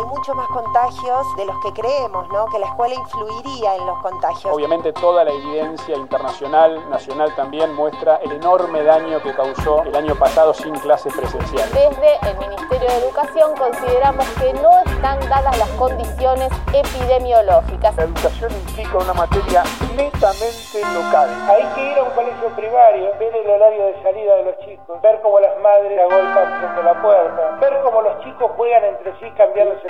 Hay muchos más contagios de los que creemos, ¿no? Que la escuela influiría en los contagios. Obviamente toda la evidencia internacional, nacional también, muestra el enorme daño que causó el año pasado sin clases presenciales. Desde el Ministerio de Educación consideramos que no están dadas las condiciones epidemiológicas. La educación implica una materia netamente local. Hay que ir a un colegio primario, ver el horario de salida de los chicos, ver cómo las madres agolpan frente a la puerta, ver cómo los chicos juegan entre sí cambiándose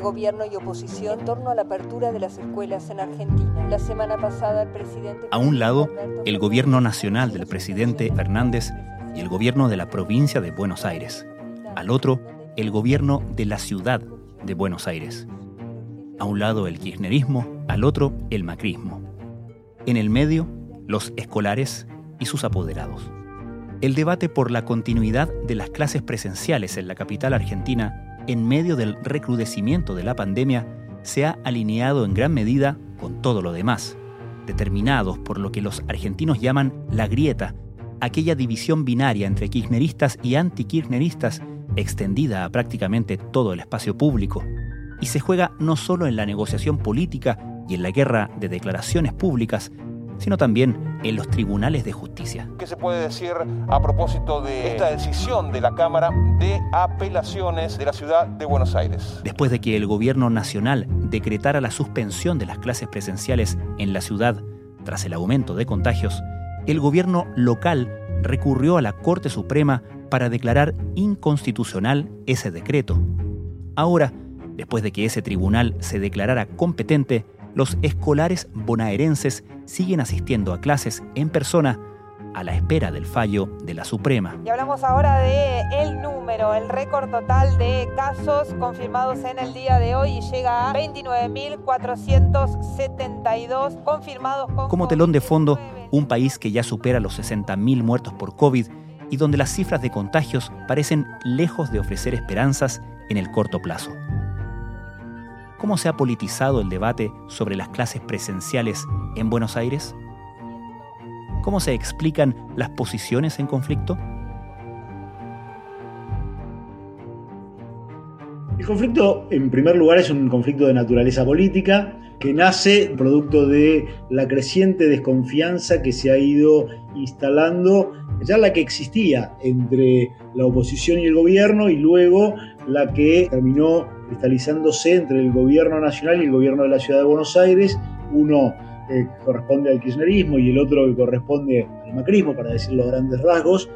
Entre gobierno y oposición en torno a la apertura de las escuelas en Argentina. La semana pasada el presidente... A un lado, el gobierno nacional del presidente Fernández y el gobierno de la provincia de Buenos Aires. Al otro, el gobierno de la ciudad de Buenos Aires. A un lado el kirchnerismo, al otro el macrismo. En el medio, los escolares y sus apoderados. El debate por la continuidad de las clases presenciales en la capital argentina en medio del recrudecimiento de la pandemia se ha alineado en gran medida con todo lo demás, determinados por lo que los argentinos llaman la grieta, aquella división binaria entre kirchneristas y antikirchneristas extendida a prácticamente todo el espacio público, y se juega no solo en la negociación política y en la guerra de declaraciones públicas, sino también en los tribunales de justicia. ¿Qué se puede decir a propósito de esta decisión de la Cámara de Apelaciones de la Ciudad de Buenos Aires? Después de que el gobierno nacional decretara la suspensión de las clases presenciales en la ciudad tras el aumento de contagios, el gobierno local recurrió a la Corte Suprema para declarar inconstitucional ese decreto. Ahora, después de que ese tribunal se declarara competente, los escolares bonaerenses siguen asistiendo a clases en persona a la espera del fallo de la Suprema. Y hablamos ahora de el número, el récord total de casos confirmados en el día de hoy y llega a 29.472 confirmados con Como telón de fondo, un país que ya supera los 60.000 muertos por COVID y donde las cifras de contagios parecen lejos de ofrecer esperanzas en el corto plazo. ¿Cómo se ha politizado el debate sobre las clases presenciales en Buenos Aires? ¿Cómo se explican las posiciones en conflicto? El conflicto, en primer lugar, es un conflicto de naturaleza política que nace producto de la creciente desconfianza que se ha ido instalando, ya la que existía entre la oposición y el gobierno y luego la que terminó cristalizándose entre el gobierno nacional y el gobierno de la ciudad de Buenos Aires, uno que corresponde al kirchnerismo y el otro que corresponde al macrismo, para decirlo a grandes rasgos,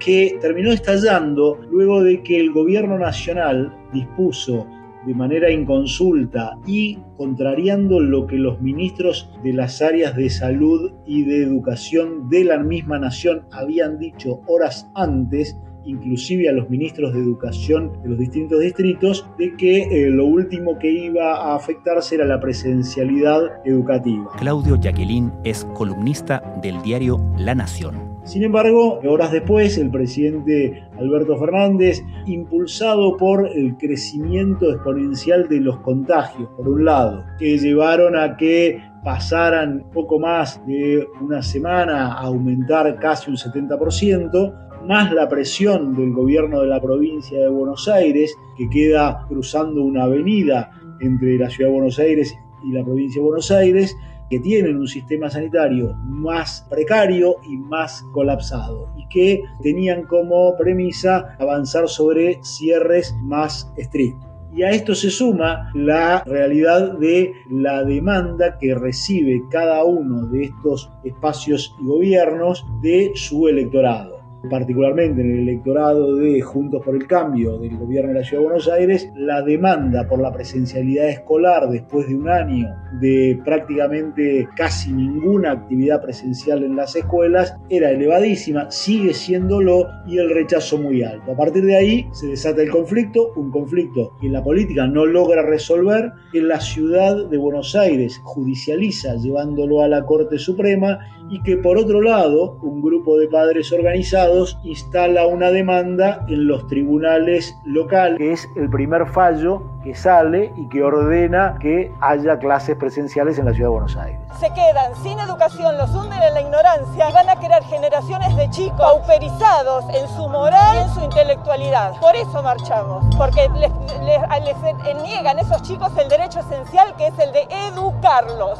que terminó estallando luego de que el gobierno nacional dispuso de manera inconsulta y contrariando lo que los ministros de las áreas de salud y de educación de la misma nación habían dicho horas antes, inclusive a los ministros de educación de los distintos distritos, de que eh, lo último que iba a afectarse era la presencialidad educativa. Claudio Jacqueline es columnista del diario La Nación. Sin embargo, horas después, el presidente Alberto Fernández, impulsado por el crecimiento exponencial de los contagios, por un lado, que llevaron a que pasaran poco más de una semana a aumentar casi un 70%, más la presión del gobierno de la provincia de Buenos Aires, que queda cruzando una avenida entre la ciudad de Buenos Aires y la provincia de Buenos Aires, que tienen un sistema sanitario más precario y más colapsado y que tenían como premisa avanzar sobre cierres más estrictos. Y a esto se suma la realidad de la demanda que recibe cada uno de estos espacios y gobiernos de su electorado particularmente en el electorado de Juntos por el Cambio del gobierno de la Ciudad de Buenos Aires, la demanda por la presencialidad escolar después de un año de prácticamente casi ninguna actividad presencial en las escuelas era elevadísima, sigue siéndolo y el rechazo muy alto. A partir de ahí se desata el conflicto, un conflicto que la política no logra resolver, que la ciudad de Buenos Aires judicializa llevándolo a la Corte Suprema y que por otro lado un grupo de padres organizados instala una demanda en los tribunales locales, que es el primer fallo que sale y que ordena que haya clases presenciales en la ciudad de Buenos Aires. Se quedan sin educación, los hunden en la ignorancia y van a crear generaciones de chicos pauperizados en su moral y en su intelectualidad. Por eso marchamos, porque les, les niegan a esos chicos el derecho esencial que es el de educarlos.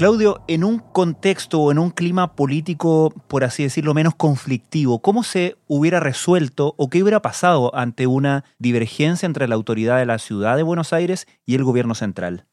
Claudio, en un contexto o en un clima político, por así decirlo, menos conflictivo, ¿cómo se hubiera resuelto o qué hubiera pasado ante una divergencia entre la autoridad de la ciudad de Buenos Aires y el gobierno central?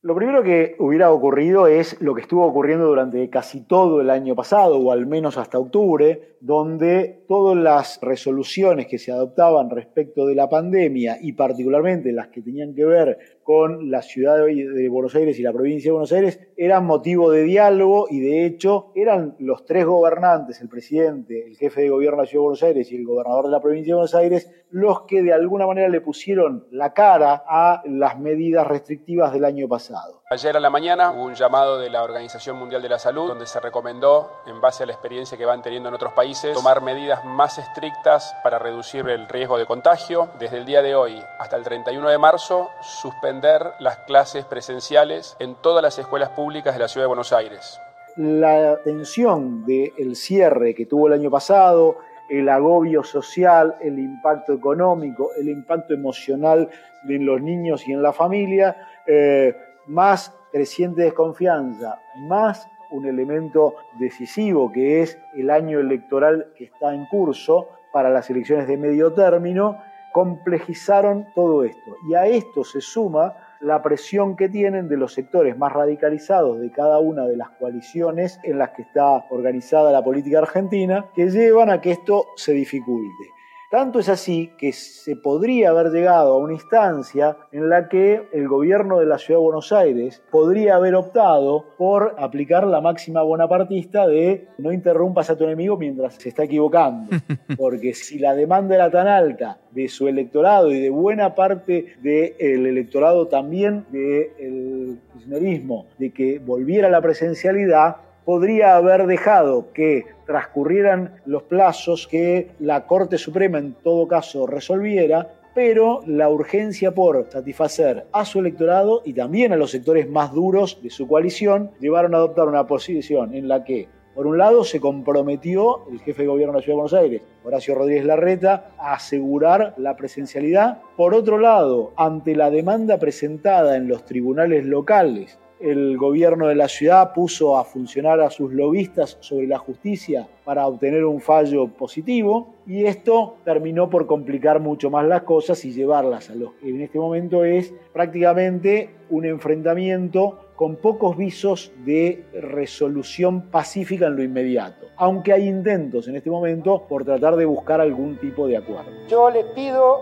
Lo primero que hubiera ocurrido es lo que estuvo ocurriendo durante casi todo el año pasado, o al menos hasta octubre, donde todas las resoluciones que se adoptaban respecto de la pandemia y particularmente las que tenían que ver con la ciudad de Buenos Aires y la provincia de Buenos Aires eran motivo de diálogo y de hecho eran los tres gobernantes, el presidente, el jefe de gobierno de la ciudad de Buenos Aires y el gobernador de la provincia de Buenos Aires, los que de alguna manera le pusieron la cara a las medidas restrictivas del año pasado. Ayer a la mañana hubo un llamado de la Organización Mundial de la Salud donde se recomendó, en base a la experiencia que van teniendo en otros países, tomar medidas más estrictas para reducir el riesgo de contagio. Desde el día de hoy hasta el 31 de marzo, suspender las clases presenciales en todas las escuelas públicas de la Ciudad de Buenos Aires. La tensión del cierre que tuvo el año pasado, el agobio social, el impacto económico, el impacto emocional en los niños y en la familia, eh, más creciente desconfianza, más un elemento decisivo que es el año electoral que está en curso para las elecciones de medio término, complejizaron todo esto. Y a esto se suma la presión que tienen de los sectores más radicalizados de cada una de las coaliciones en las que está organizada la política argentina, que llevan a que esto se dificulte. Tanto es así que se podría haber llegado a una instancia en la que el gobierno de la Ciudad de Buenos Aires podría haber optado por aplicar la máxima bonapartista de no interrumpas a tu enemigo mientras se está equivocando. Porque si la demanda era tan alta de su electorado y de buena parte del electorado también del kirchnerismo, de que volviera la presencialidad, podría haber dejado que transcurrieran los plazos que la Corte Suprema en todo caso resolviera, pero la urgencia por satisfacer a su electorado y también a los sectores más duros de su coalición llevaron a adoptar una posición en la que por un lado, se comprometió el jefe de gobierno de la Ciudad de Buenos Aires, Horacio Rodríguez Larreta, a asegurar la presencialidad. Por otro lado, ante la demanda presentada en los tribunales locales el gobierno de la ciudad puso a funcionar a sus lobistas sobre la justicia para obtener un fallo positivo y esto terminó por complicar mucho más las cosas y llevarlas a lo que en este momento es prácticamente un enfrentamiento con pocos visos de resolución pacífica en lo inmediato, aunque hay intentos en este momento por tratar de buscar algún tipo de acuerdo. Yo les pido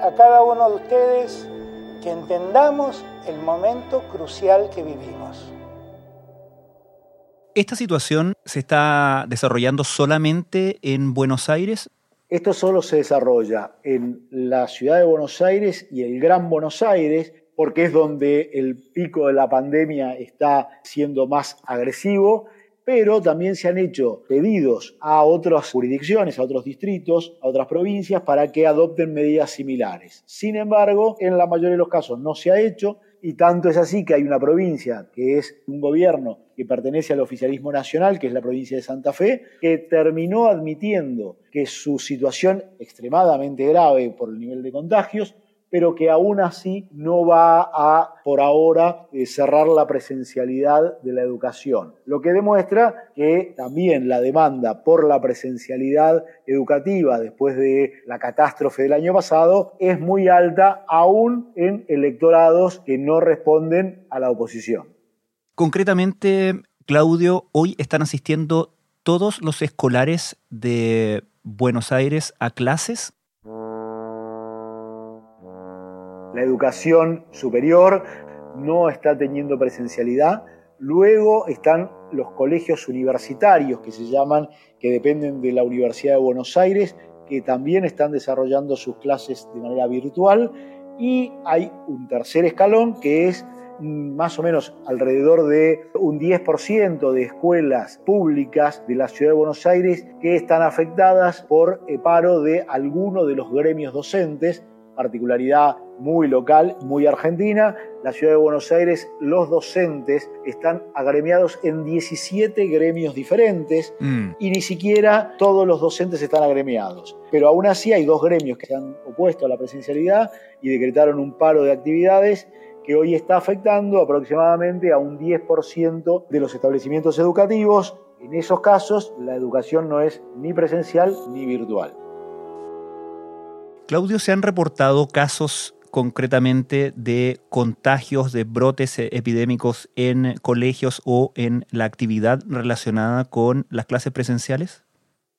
a cada uno de ustedes que entendamos el momento crucial que vivimos. ¿Esta situación se está desarrollando solamente en Buenos Aires? Esto solo se desarrolla en la ciudad de Buenos Aires y el Gran Buenos Aires, porque es donde el pico de la pandemia está siendo más agresivo pero también se han hecho pedidos a otras jurisdicciones, a otros distritos, a otras provincias para que adopten medidas similares. Sin embargo, en la mayoría de los casos no se ha hecho y tanto es así que hay una provincia que es un gobierno que pertenece al oficialismo nacional, que es la provincia de Santa Fe, que terminó admitiendo que su situación extremadamente grave por el nivel de contagios pero que aún así no va a, por ahora, eh, cerrar la presencialidad de la educación. Lo que demuestra que también la demanda por la presencialidad educativa después de la catástrofe del año pasado es muy alta, aún en electorados que no responden a la oposición. Concretamente, Claudio, hoy están asistiendo todos los escolares de Buenos Aires a clases la educación superior no está teniendo presencialidad. Luego están los colegios universitarios que se llaman, que dependen de la Universidad de Buenos Aires, que también están desarrollando sus clases de manera virtual. Y hay un tercer escalón que es más o menos alrededor de un 10% de escuelas públicas de la ciudad de Buenos Aires que están afectadas por el paro de alguno de los gremios docentes, particularidad muy local, muy argentina. La ciudad de Buenos Aires, los docentes están agremiados en 17 gremios diferentes mm. y ni siquiera todos los docentes están agremiados. Pero aún así hay dos gremios que se han opuesto a la presencialidad y decretaron un paro de actividades que hoy está afectando aproximadamente a un 10% de los establecimientos educativos. En esos casos, la educación no es ni presencial ni virtual. Claudio, ¿se han reportado casos concretamente de contagios, de brotes eh, epidémicos en colegios o en la actividad relacionada con las clases presenciales?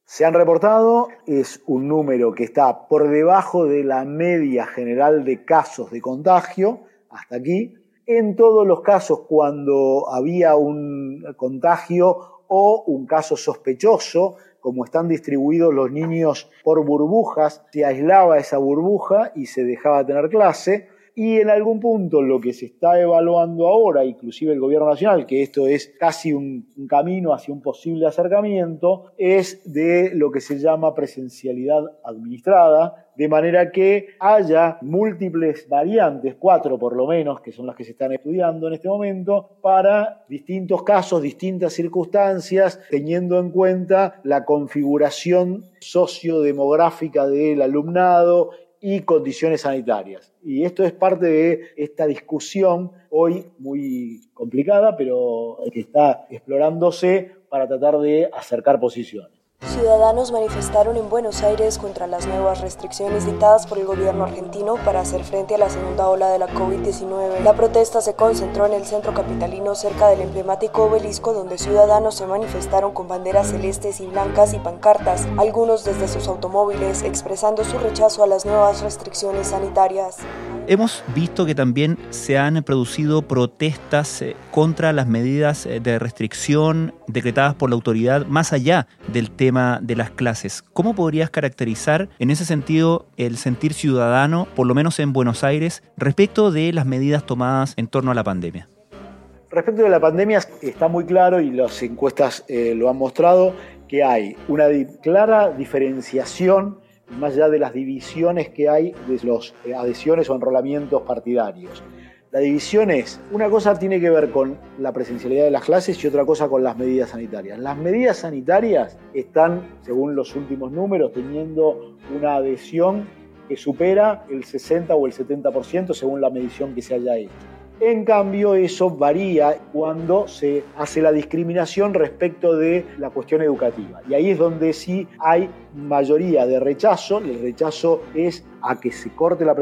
Se han reportado, es un número que está por debajo de la media general de casos de contagio, hasta aquí. En todos los casos, cuando había un contagio o un caso sospechoso, como están distribuidos los niños por burbujas, se aislaba esa burbuja y se dejaba tener clase. Y en algún punto lo que se está evaluando ahora, inclusive el gobierno nacional, que esto es casi un, camino hacia un posible acercamiento, es de lo que se llama presencialidad administrada, de manera que haya múltiples variantes, cuatro por lo menos, que son las que se están estudiando en este momento, para distintos casos, distintas circunstancias, teniendo en cuenta la configuración sociodemográfica del alumnado y condiciones sanitarias. Y esto es parte de esta discusión hoy muy complicada, pero que está explorándose para tratar de acercar posiciones. Ciudadanos manifestaron en Buenos Aires contra las nuevas restricciones dictadas por el gobierno argentino para hacer frente a la segunda ola de la COVID-19. La protesta se concentró en el centro capitalino cerca del emblemático obelisco donde ciudadanos se manifestaron con banderas celestes y blancas y pancartas, algunos desde sus automóviles expresando su rechazo a las nuevas restricciones sanitarias. Hemos visto que también se han producido protestas eh, contra las medidas eh, de restricción decretadas por la autoridad más allá del tema de las clases. ¿Cómo podrías caracterizar en ese sentido el sentir ciudadano, por lo menos en Buenos Aires, respecto de las medidas tomadas en torno a la pandemia? Respecto de la pandemia está muy claro y las encuestas eh, lo han mostrado que hay una clara diferenciación más allá de las divisiones que hay de las eh, adhesiones o enrolamientos partidarios. La división es, una cosa tiene que ver con la presencialidad de las clases y otra cosa con las medidas sanitarias. Las medidas sanitarias están, según los últimos números, teniendo una adhesión que supera el 60 o el 70% según la medición que se haya hecho. En cambio, eso varía cuando se hace la discriminación respecto de la cuestión educativa. Y ahí es donde sí hay mayoría de rechazo. El rechazo es a que se corte la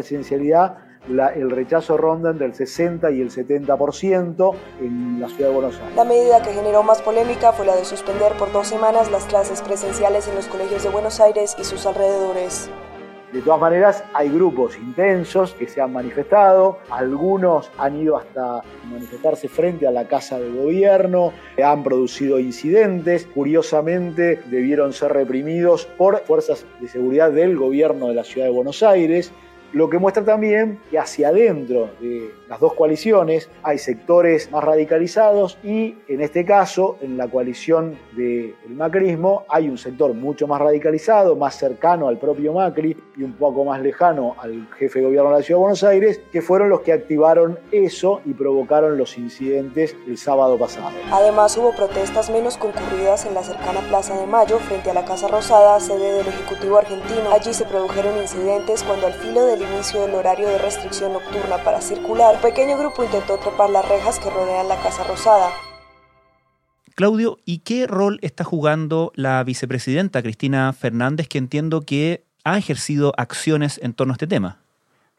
el rechazo ronda entre el 60 y el 70% en la ciudad de Buenos Aires. La medida que generó más polémica fue la de suspender por dos semanas las clases presenciales en los colegios de Buenos Aires y sus alrededores. De todas maneras, hay grupos intensos que se han manifestado, algunos han ido hasta manifestarse frente a la Casa de Gobierno, han producido incidentes, curiosamente debieron ser reprimidos por fuerzas de seguridad del gobierno de la ciudad de Buenos Aires, lo que muestra también que hacia adentro de las dos coaliciones hay sectores más radicalizados y en este caso, en la coalición del macrismo, hay un sector mucho más radicalizado, más cercano al propio Macri y un poco más lejano al jefe de gobierno de la Ciudad de Buenos Aires, que fueron los que activaron eso y provocaron los incidentes el sábado pasado. Además, hubo protestas menos concurridas en la cercana Plaza de Mayo frente a la Casa Rosada, sede del Ejecutivo argentino. Allí se produjeron incidentes cuando al filo del inicio del horario de restricción nocturna para circular, un pequeño grupo intentó trepar las rejas que rodean la Casa Rosada. Claudio, ¿y qué rol está jugando la vicepresidenta Cristina Fernández, que entiendo que ha ejercido acciones en torno a este tema?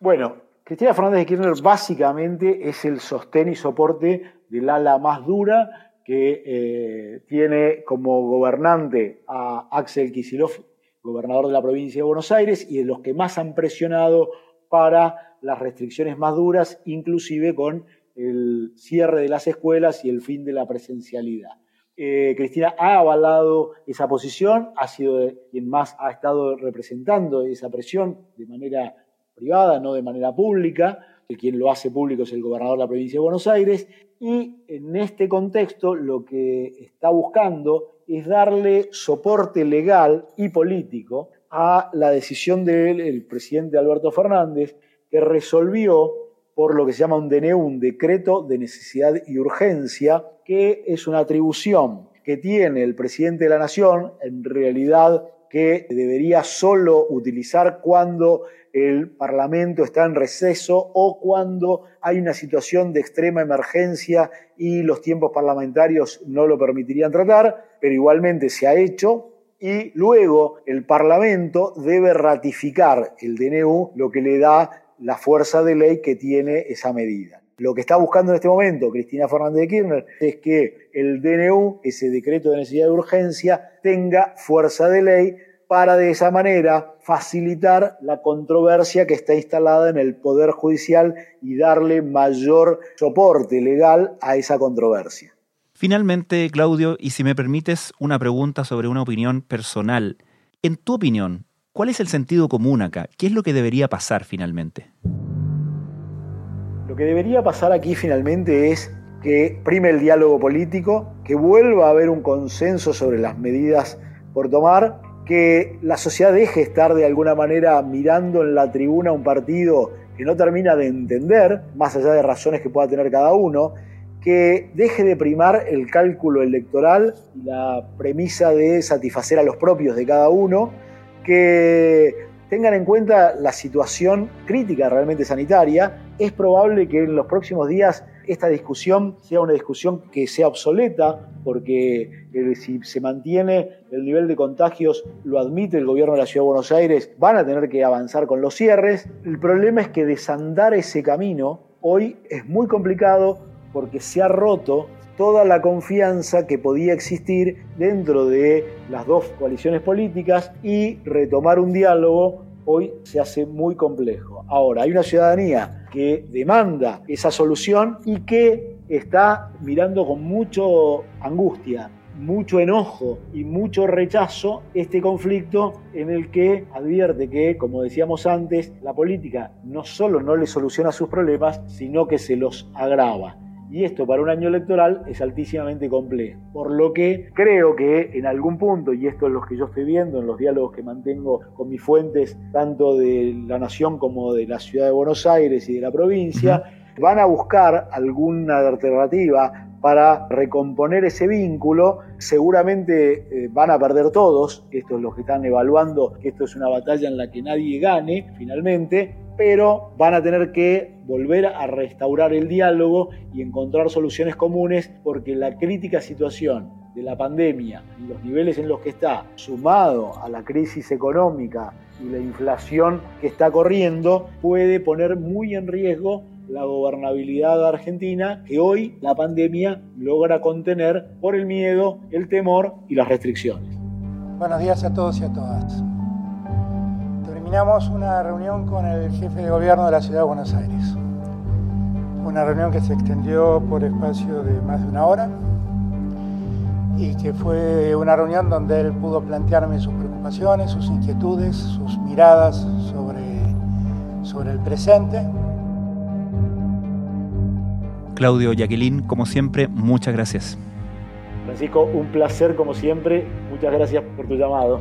Bueno, Cristina Fernández de Kirchner básicamente es el sostén y soporte del ala más dura que eh, tiene como gobernante a Axel Kicillof, gobernador de la provincia de Buenos Aires, y de los que más han presionado para las restricciones más duras, inclusive con el cierre de las escuelas y el fin de la presencialidad. Eh, Cristina ha avalado esa posición, ha sido quien más ha estado representando esa presión de manera privada, no de manera pública. El quien lo hace público es el gobernador de la provincia de Buenos Aires. Y en este contexto lo que está buscando es darle soporte legal y político a la decisión del presidente Alberto Fernández, que resolvió por lo que se llama un DNU, un decreto de necesidad y urgencia, que es una atribución que tiene el presidente de la Nación, en realidad que debería solo utilizar cuando el Parlamento está en receso o cuando hay una situación de extrema emergencia y los tiempos parlamentarios no lo permitirían tratar, pero igualmente se ha hecho y luego el Parlamento debe ratificar el DNU, lo que le da la fuerza de ley que tiene esa medida. Lo que está buscando en este momento Cristina Fernández de Kirchner es que el DNU, ese decreto de necesidad de urgencia, tenga fuerza de ley para de esa manera facilitar la controversia que está instalada en el Poder Judicial y darle mayor soporte legal a esa controversia. Finalmente, Claudio, y si me permites una pregunta sobre una opinión personal. En tu opinión, ¿cuál es el sentido común acá? ¿Qué es lo que debería pasar finalmente? Lo que debería pasar aquí finalmente es que prime el diálogo político, que vuelva a haber un consenso sobre las medidas por tomar que la sociedad deje estar de alguna manera mirando en la tribuna un partido que no termina de entender, más allá de razones que pueda tener cada uno, que deje de primar el cálculo electoral y la premisa de satisfacer a los propios de cada uno, que tengan en cuenta la situación crítica realmente sanitaria. Es probable que en los próximos días esta discusión sea una discusión que sea obsoleta, porque eh, si se mantiene el nivel de contagios, lo admite el gobierno de la Ciudad de Buenos Aires, van a tener que avanzar con los cierres. El problema es que desandar ese camino hoy es muy complicado porque se ha roto toda la confianza que podía existir dentro de las dos coaliciones políticas y retomar un diálogo hoy se hace muy complejo. Ahora, hay una ciudadanía que demanda esa solución y que está mirando con mucho angustia, mucho enojo y mucho rechazo este conflicto en el que advierte que, como decíamos antes, la política no solo no le soluciona sus problemas, sino que se los agrava y esto para un año electoral es altísimamente complejo. Por lo que creo que en algún punto, y esto es lo que yo estoy viendo en los diálogos que mantengo con mis fuentes, tanto de la Nación como de la Ciudad de Buenos Aires y de la provincia, van a buscar alguna alternativa para recomponer ese vínculo. Seguramente eh, van a perder todos, esto es lo que están evaluando, que esto es una batalla en la que nadie gane finalmente, pero van a tener que volver a restaurar el diálogo y encontrar soluciones comunes porque la crítica situación de la pandemia y los niveles en los que está, sumado a la crisis económica y la inflación que está corriendo, puede poner muy en riesgo la gobernabilidad argentina que hoy la pandemia logra contener por el miedo, el temor y las restricciones. Buenos días a todos y a todas terminamos una reunión con el jefe de gobierno de la ciudad de Buenos Aires. Una reunión que se extendió por espacio de más de una hora y que fue una reunión donde él pudo plantearme sus preocupaciones, sus inquietudes, sus miradas sobre, sobre el presente. Claudio Jacqueline, como siempre, muchas gracias. Francisco, un placer como siempre. Muchas gracias por tu llamado.